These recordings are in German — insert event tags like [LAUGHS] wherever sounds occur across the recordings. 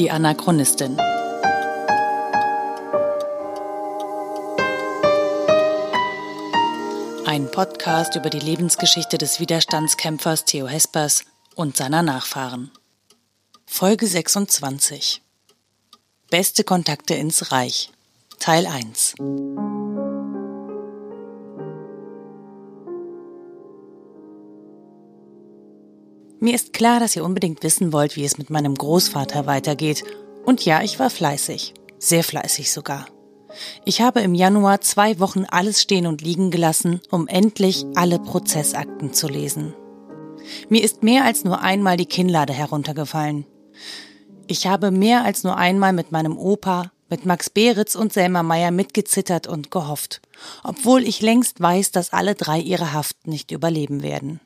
Die Anachronistin. Ein Podcast über die Lebensgeschichte des Widerstandskämpfers Theo Hespers und seiner Nachfahren. Folge 26. Beste Kontakte ins Reich. Teil 1. Mir ist klar, dass ihr unbedingt wissen wollt, wie es mit meinem Großvater weitergeht. Und ja, ich war fleißig. Sehr fleißig sogar. Ich habe im Januar zwei Wochen alles stehen und liegen gelassen, um endlich alle Prozessakten zu lesen. Mir ist mehr als nur einmal die Kinnlade heruntergefallen. Ich habe mehr als nur einmal mit meinem Opa, mit Max Beritz und Selma Meyer mitgezittert und gehofft, obwohl ich längst weiß, dass alle drei ihre Haft nicht überleben werden.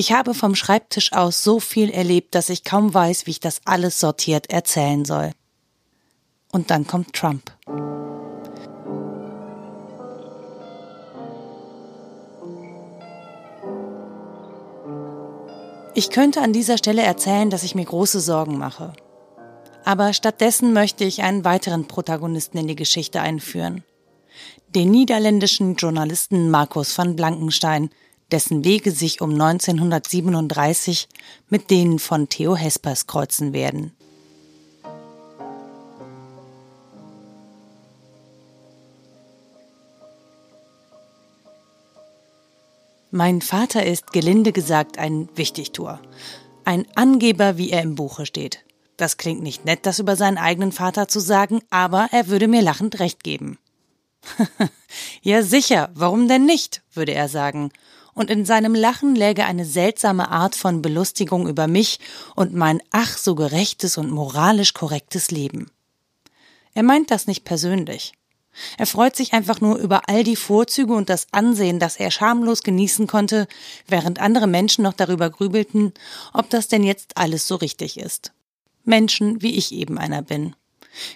Ich habe vom Schreibtisch aus so viel erlebt, dass ich kaum weiß, wie ich das alles sortiert erzählen soll. Und dann kommt Trump. Ich könnte an dieser Stelle erzählen, dass ich mir große Sorgen mache. Aber stattdessen möchte ich einen weiteren Protagonisten in die Geschichte einführen. Den niederländischen Journalisten Markus van Blankenstein, dessen Wege sich um 1937 mit denen von Theo Hespers kreuzen werden. Mein Vater ist gelinde gesagt ein Wichtigtuer. Ein Angeber, wie er im Buche steht. Das klingt nicht nett, das über seinen eigenen Vater zu sagen, aber er würde mir lachend recht geben. [LAUGHS] ja sicher, warum denn nicht, würde er sagen und in seinem Lachen läge eine seltsame Art von Belustigung über mich und mein ach so gerechtes und moralisch korrektes Leben. Er meint das nicht persönlich. Er freut sich einfach nur über all die Vorzüge und das Ansehen, das er schamlos genießen konnte, während andere Menschen noch darüber grübelten, ob das denn jetzt alles so richtig ist. Menschen, wie ich eben einer bin.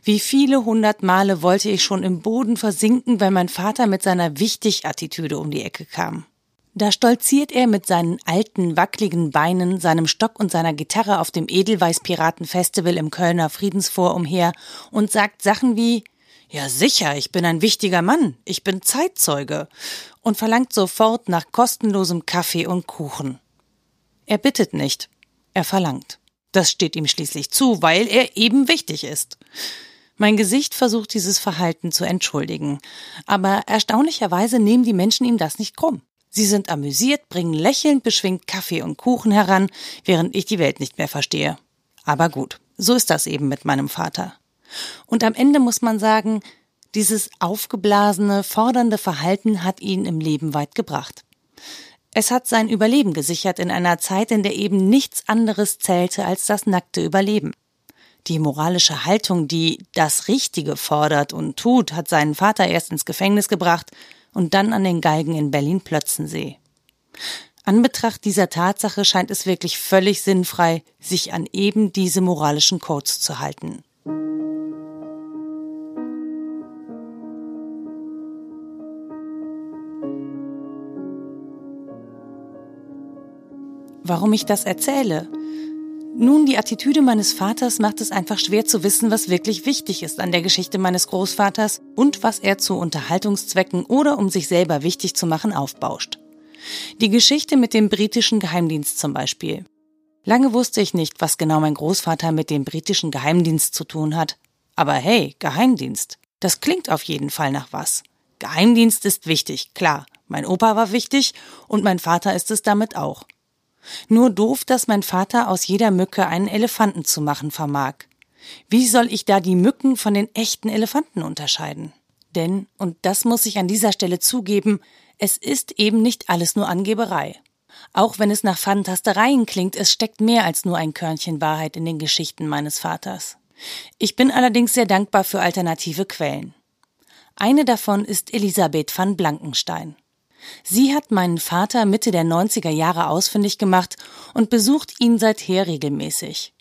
Wie viele hundert Male wollte ich schon im Boden versinken, weil mein Vater mit seiner Wichtig-Attitüde um die Ecke kam. Da stolziert er mit seinen alten, wackligen Beinen, seinem Stock und seiner Gitarre auf dem Edelweiß-Piraten-Festival im Kölner Friedensfor umher und sagt Sachen wie Ja sicher, ich bin ein wichtiger Mann, ich bin Zeitzeuge und verlangt sofort nach kostenlosem Kaffee und Kuchen. Er bittet nicht, er verlangt. Das steht ihm schließlich zu, weil er eben wichtig ist. Mein Gesicht versucht dieses Verhalten zu entschuldigen, aber erstaunlicherweise nehmen die Menschen ihm das nicht krumm. Sie sind amüsiert, bringen lächelnd beschwingt Kaffee und Kuchen heran, während ich die Welt nicht mehr verstehe. Aber gut, so ist das eben mit meinem Vater. Und am Ende muss man sagen, dieses aufgeblasene, fordernde Verhalten hat ihn im Leben weit gebracht. Es hat sein Überleben gesichert in einer Zeit, in der eben nichts anderes zählte als das nackte Überleben. Die moralische Haltung, die das Richtige fordert und tut, hat seinen Vater erst ins Gefängnis gebracht und dann an den Galgen in Berlin-Plötzensee. Anbetracht dieser Tatsache scheint es wirklich völlig sinnfrei, sich an eben diese moralischen Codes zu halten. Warum ich das erzähle? Nun, die Attitüde meines Vaters macht es einfach schwer zu wissen, was wirklich wichtig ist an der Geschichte meines Großvaters und was er zu Unterhaltungszwecken oder um sich selber wichtig zu machen aufbauscht. Die Geschichte mit dem britischen Geheimdienst zum Beispiel. Lange wusste ich nicht, was genau mein Großvater mit dem britischen Geheimdienst zu tun hat. Aber hey, Geheimdienst. Das klingt auf jeden Fall nach was. Geheimdienst ist wichtig, klar. Mein Opa war wichtig und mein Vater ist es damit auch. Nur doof, dass mein Vater aus jeder Mücke einen Elefanten zu machen vermag. Wie soll ich da die Mücken von den echten Elefanten unterscheiden? Denn, und das muss ich an dieser Stelle zugeben, es ist eben nicht alles nur Angeberei. Auch wenn es nach Fantastereien klingt, es steckt mehr als nur ein Körnchen Wahrheit in den Geschichten meines Vaters. Ich bin allerdings sehr dankbar für alternative Quellen. Eine davon ist Elisabeth van Blankenstein. Sie hat meinen Vater Mitte der 90er Jahre ausfindig gemacht und besucht ihn seither regelmäßig.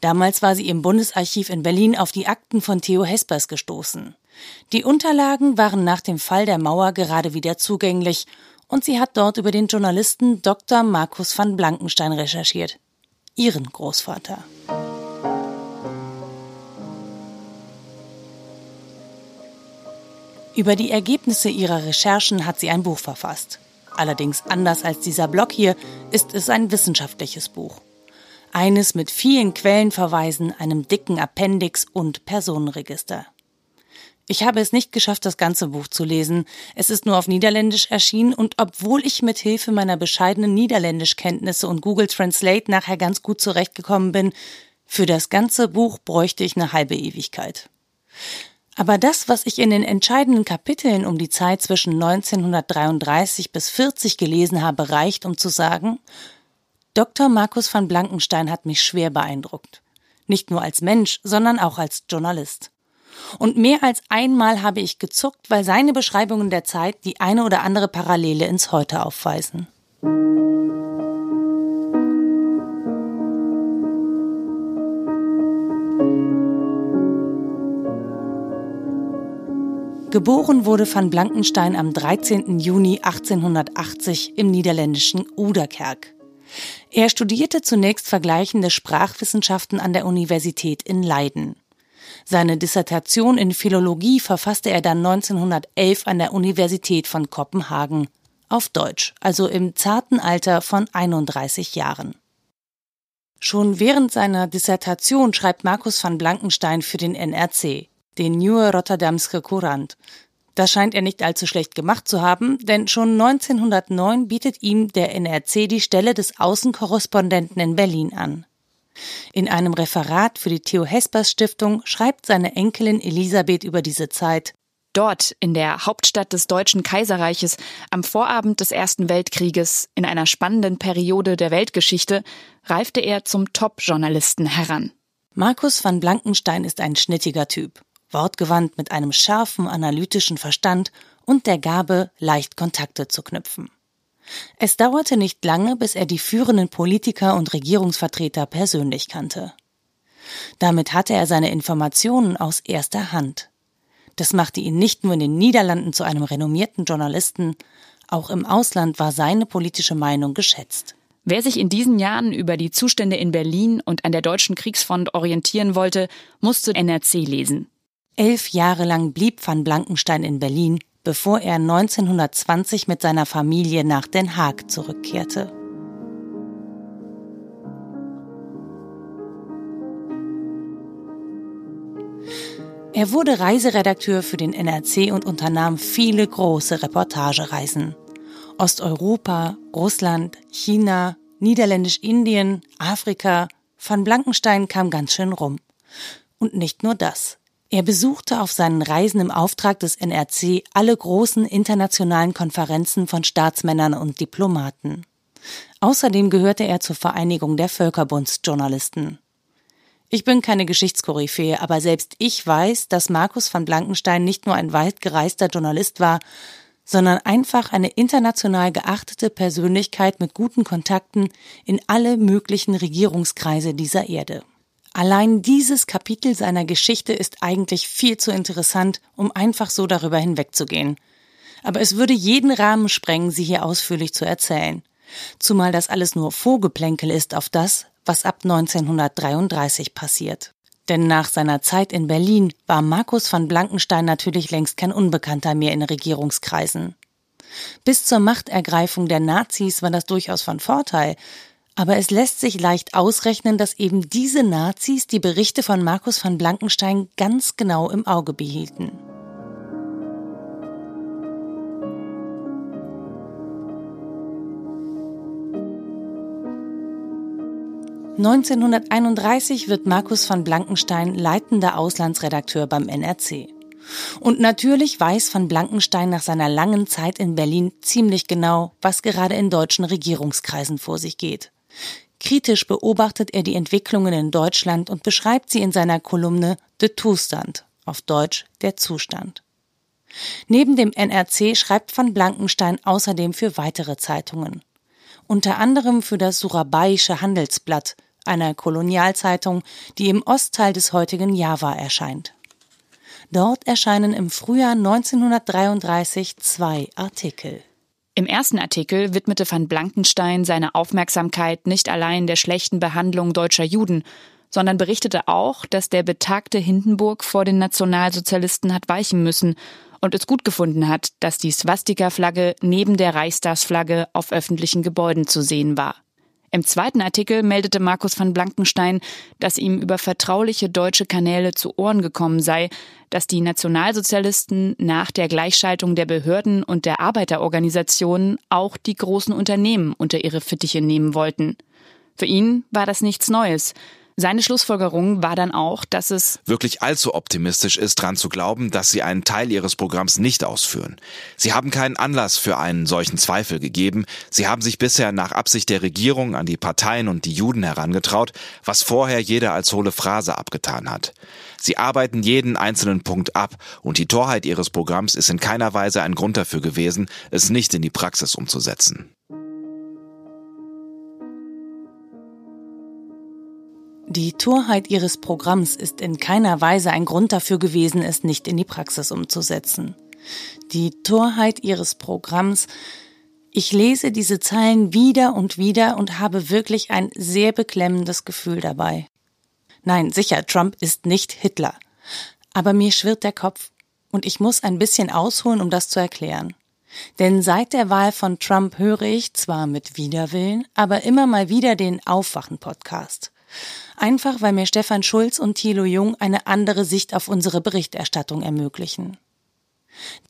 Damals war sie im Bundesarchiv in Berlin auf die Akten von Theo Hespers gestoßen. Die Unterlagen waren nach dem Fall der Mauer gerade wieder zugänglich und sie hat dort über den Journalisten Dr. Markus van Blankenstein recherchiert. Ihren Großvater. Über die Ergebnisse ihrer Recherchen hat sie ein Buch verfasst. Allerdings anders als dieser Blog hier ist es ein wissenschaftliches Buch. Eines mit vielen Quellenverweisen, einem dicken Appendix und Personenregister. Ich habe es nicht geschafft, das ganze Buch zu lesen. Es ist nur auf Niederländisch erschienen und obwohl ich mit Hilfe meiner bescheidenen Niederländischkenntnisse und Google Translate nachher ganz gut zurechtgekommen bin, für das ganze Buch bräuchte ich eine halbe Ewigkeit. Aber das, was ich in den entscheidenden Kapiteln um die Zeit zwischen 1933 bis 40 gelesen habe, reicht, um zu sagen, Dr. Markus van Blankenstein hat mich schwer beeindruckt. Nicht nur als Mensch, sondern auch als Journalist. Und mehr als einmal habe ich gezuckt, weil seine Beschreibungen der Zeit die eine oder andere Parallele ins Heute aufweisen. Geboren wurde van Blankenstein am 13. Juni 1880 im niederländischen Uderkerk. Er studierte zunächst vergleichende Sprachwissenschaften an der Universität in Leiden. Seine Dissertation in Philologie verfasste er dann 1911 an der Universität von Kopenhagen auf Deutsch, also im zarten Alter von 31 Jahren. Schon während seiner Dissertation schreibt Markus van Blankenstein für den NRC, den Nieuwe Rotterdamske Courant. Das scheint er nicht allzu schlecht gemacht zu haben, denn schon 1909 bietet ihm der NRC die Stelle des Außenkorrespondenten in Berlin an. In einem Referat für die Theo Hespers Stiftung schreibt seine Enkelin Elisabeth über diese Zeit. Dort, in der Hauptstadt des Deutschen Kaiserreiches, am Vorabend des Ersten Weltkrieges, in einer spannenden Periode der Weltgeschichte, reifte er zum Top-Journalisten heran. Markus van Blankenstein ist ein schnittiger Typ, wortgewandt mit einem scharfen analytischen Verstand und der Gabe, leicht Kontakte zu knüpfen. Es dauerte nicht lange, bis er die führenden Politiker und Regierungsvertreter persönlich kannte. Damit hatte er seine Informationen aus erster Hand. Das machte ihn nicht nur in den Niederlanden zu einem renommierten Journalisten, auch im Ausland war seine politische Meinung geschätzt. Wer sich in diesen Jahren über die Zustände in Berlin und an der deutschen Kriegsfront orientieren wollte, musste NRC lesen. Elf Jahre lang blieb van Blankenstein in Berlin, bevor er 1920 mit seiner Familie nach Den Haag zurückkehrte. Er wurde Reiseredakteur für den NRC und unternahm viele große Reportagereisen. Osteuropa, Russland, China, Niederländisch-Indien, Afrika. Van Blankenstein kam ganz schön rum. Und nicht nur das. Er besuchte auf seinen Reisen im Auftrag des NRC alle großen internationalen Konferenzen von Staatsmännern und Diplomaten. Außerdem gehörte er zur Vereinigung der Völkerbundsjournalisten. Ich bin keine Geschichtskoryphäe, aber selbst ich weiß, dass Markus van Blankenstein nicht nur ein weit gereister Journalist war, sondern einfach eine international geachtete Persönlichkeit mit guten Kontakten in alle möglichen Regierungskreise dieser Erde. Allein dieses Kapitel seiner Geschichte ist eigentlich viel zu interessant, um einfach so darüber hinwegzugehen. Aber es würde jeden Rahmen sprengen, sie hier ausführlich zu erzählen. Zumal das alles nur Vorgeplänkel ist auf das, was ab 1933 passiert. Denn nach seiner Zeit in Berlin war Markus von Blankenstein natürlich längst kein Unbekannter mehr in Regierungskreisen. Bis zur Machtergreifung der Nazis war das durchaus von Vorteil, aber es lässt sich leicht ausrechnen, dass eben diese Nazis die Berichte von Markus von Blankenstein ganz genau im Auge behielten. (1931) wird Markus von Blankenstein leitender Auslandsredakteur beim NRC. Und natürlich weiß von Blankenstein nach seiner langen Zeit in Berlin ziemlich genau, was gerade in deutschen Regierungskreisen vor sich geht. Kritisch beobachtet er die Entwicklungen in Deutschland und beschreibt sie in seiner Kolumne De Toestand, auf Deutsch der Zustand. Neben dem NRC schreibt van Blankenstein außerdem für weitere Zeitungen. Unter anderem für das Surabaische Handelsblatt, einer Kolonialzeitung, die im Ostteil des heutigen Java erscheint. Dort erscheinen im Frühjahr 1933 zwei Artikel. Im ersten Artikel widmete van Blankenstein seine Aufmerksamkeit nicht allein der schlechten Behandlung deutscher Juden, sondern berichtete auch, dass der betagte Hindenburg vor den Nationalsozialisten hat weichen müssen und es gut gefunden hat, dass die Swastika-Flagge neben der Reichstagsflagge auf öffentlichen Gebäuden zu sehen war. Im zweiten Artikel meldete Markus van Blankenstein, dass ihm über vertrauliche deutsche Kanäle zu Ohren gekommen sei, dass die Nationalsozialisten nach der Gleichschaltung der Behörden und der Arbeiterorganisationen auch die großen Unternehmen unter ihre Fittiche nehmen wollten. Für ihn war das nichts Neues. Seine Schlussfolgerung war dann auch, dass es wirklich allzu optimistisch ist, dran zu glauben, dass sie einen Teil ihres Programms nicht ausführen. Sie haben keinen Anlass für einen solchen Zweifel gegeben. Sie haben sich bisher nach Absicht der Regierung an die Parteien und die Juden herangetraut, was vorher jeder als hohle Phrase abgetan hat. Sie arbeiten jeden einzelnen Punkt ab und die Torheit ihres Programms ist in keiner Weise ein Grund dafür gewesen, es nicht in die Praxis umzusetzen. Die Torheit ihres Programms ist in keiner Weise ein Grund dafür gewesen, es nicht in die Praxis umzusetzen. Die Torheit ihres Programms ich lese diese Zeilen wieder und wieder und habe wirklich ein sehr beklemmendes Gefühl dabei. Nein, sicher, Trump ist nicht Hitler. Aber mir schwirrt der Kopf und ich muss ein bisschen ausholen, um das zu erklären. Denn seit der Wahl von Trump höre ich zwar mit Widerwillen, aber immer mal wieder den Aufwachen-Podcast. Einfach weil mir Stefan Schulz und Thilo Jung eine andere Sicht auf unsere Berichterstattung ermöglichen.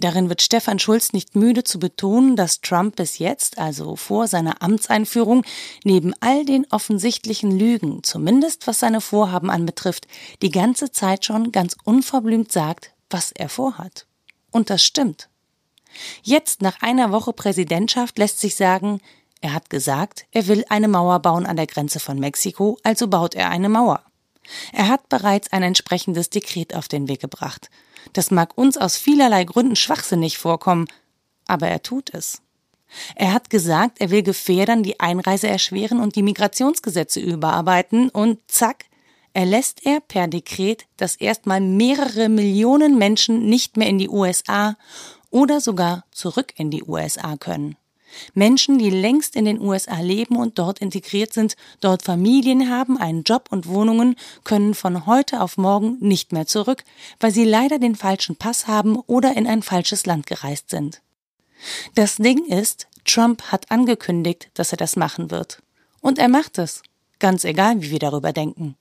Darin wird Stefan Schulz nicht müde zu betonen, dass Trump bis jetzt, also vor seiner Amtseinführung, neben all den offensichtlichen Lügen, zumindest was seine Vorhaben anbetrifft, die ganze Zeit schon ganz unverblümt sagt, was er vorhat. Und das stimmt. Jetzt, nach einer Woche Präsidentschaft, lässt sich sagen, er hat gesagt, er will eine Mauer bauen an der Grenze von Mexiko, also baut er eine Mauer. Er hat bereits ein entsprechendes Dekret auf den Weg gebracht. Das mag uns aus vielerlei Gründen schwachsinnig vorkommen, aber er tut es. Er hat gesagt, er will Gefährdern die Einreise erschweren und die Migrationsgesetze überarbeiten und zack, erlässt er per Dekret, dass erstmal mehrere Millionen Menschen nicht mehr in die USA oder sogar zurück in die USA können. Menschen, die längst in den USA leben und dort integriert sind, dort Familien haben, einen Job und Wohnungen, können von heute auf morgen nicht mehr zurück, weil sie leider den falschen Pass haben oder in ein falsches Land gereist sind. Das Ding ist, Trump hat angekündigt, dass er das machen wird. Und er macht es. Ganz egal, wie wir darüber denken.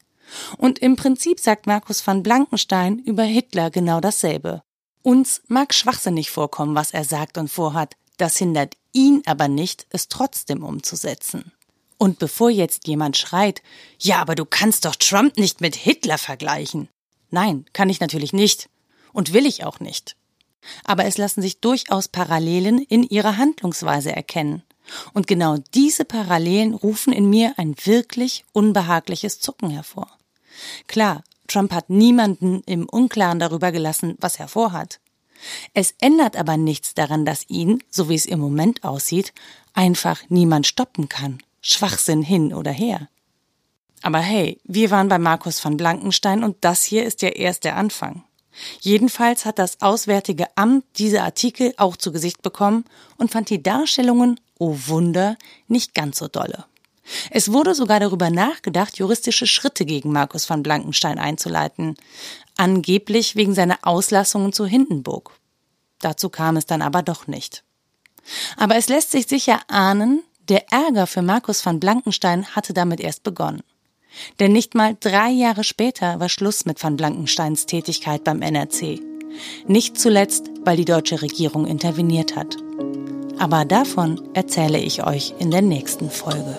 Und im Prinzip sagt Markus van Blankenstein über Hitler genau dasselbe. Uns mag schwachsinnig vorkommen, was er sagt und vorhat. Das hindert ihn aber nicht, es trotzdem umzusetzen. Und bevor jetzt jemand schreit, ja, aber du kannst doch Trump nicht mit Hitler vergleichen. Nein, kann ich natürlich nicht. Und will ich auch nicht. Aber es lassen sich durchaus Parallelen in ihrer Handlungsweise erkennen. Und genau diese Parallelen rufen in mir ein wirklich unbehagliches Zucken hervor. Klar, Trump hat niemanden im Unklaren darüber gelassen, was er vorhat. Es ändert aber nichts daran, dass ihn, so wie es im Moment aussieht, einfach niemand stoppen kann. Schwachsinn hin oder her. Aber hey, wir waren bei Markus von Blankenstein und das hier ist ja erst der Anfang. Jedenfalls hat das Auswärtige Amt diese Artikel auch zu Gesicht bekommen und fand die Darstellungen, oh Wunder, nicht ganz so dolle. Es wurde sogar darüber nachgedacht, juristische Schritte gegen Markus von Blankenstein einzuleiten angeblich wegen seiner Auslassungen zu Hindenburg. Dazu kam es dann aber doch nicht. Aber es lässt sich sicher ahnen, der Ärger für Markus van Blankenstein hatte damit erst begonnen. Denn nicht mal drei Jahre später war Schluss mit van Blankensteins Tätigkeit beim NRC. Nicht zuletzt, weil die deutsche Regierung interveniert hat. Aber davon erzähle ich euch in der nächsten Folge.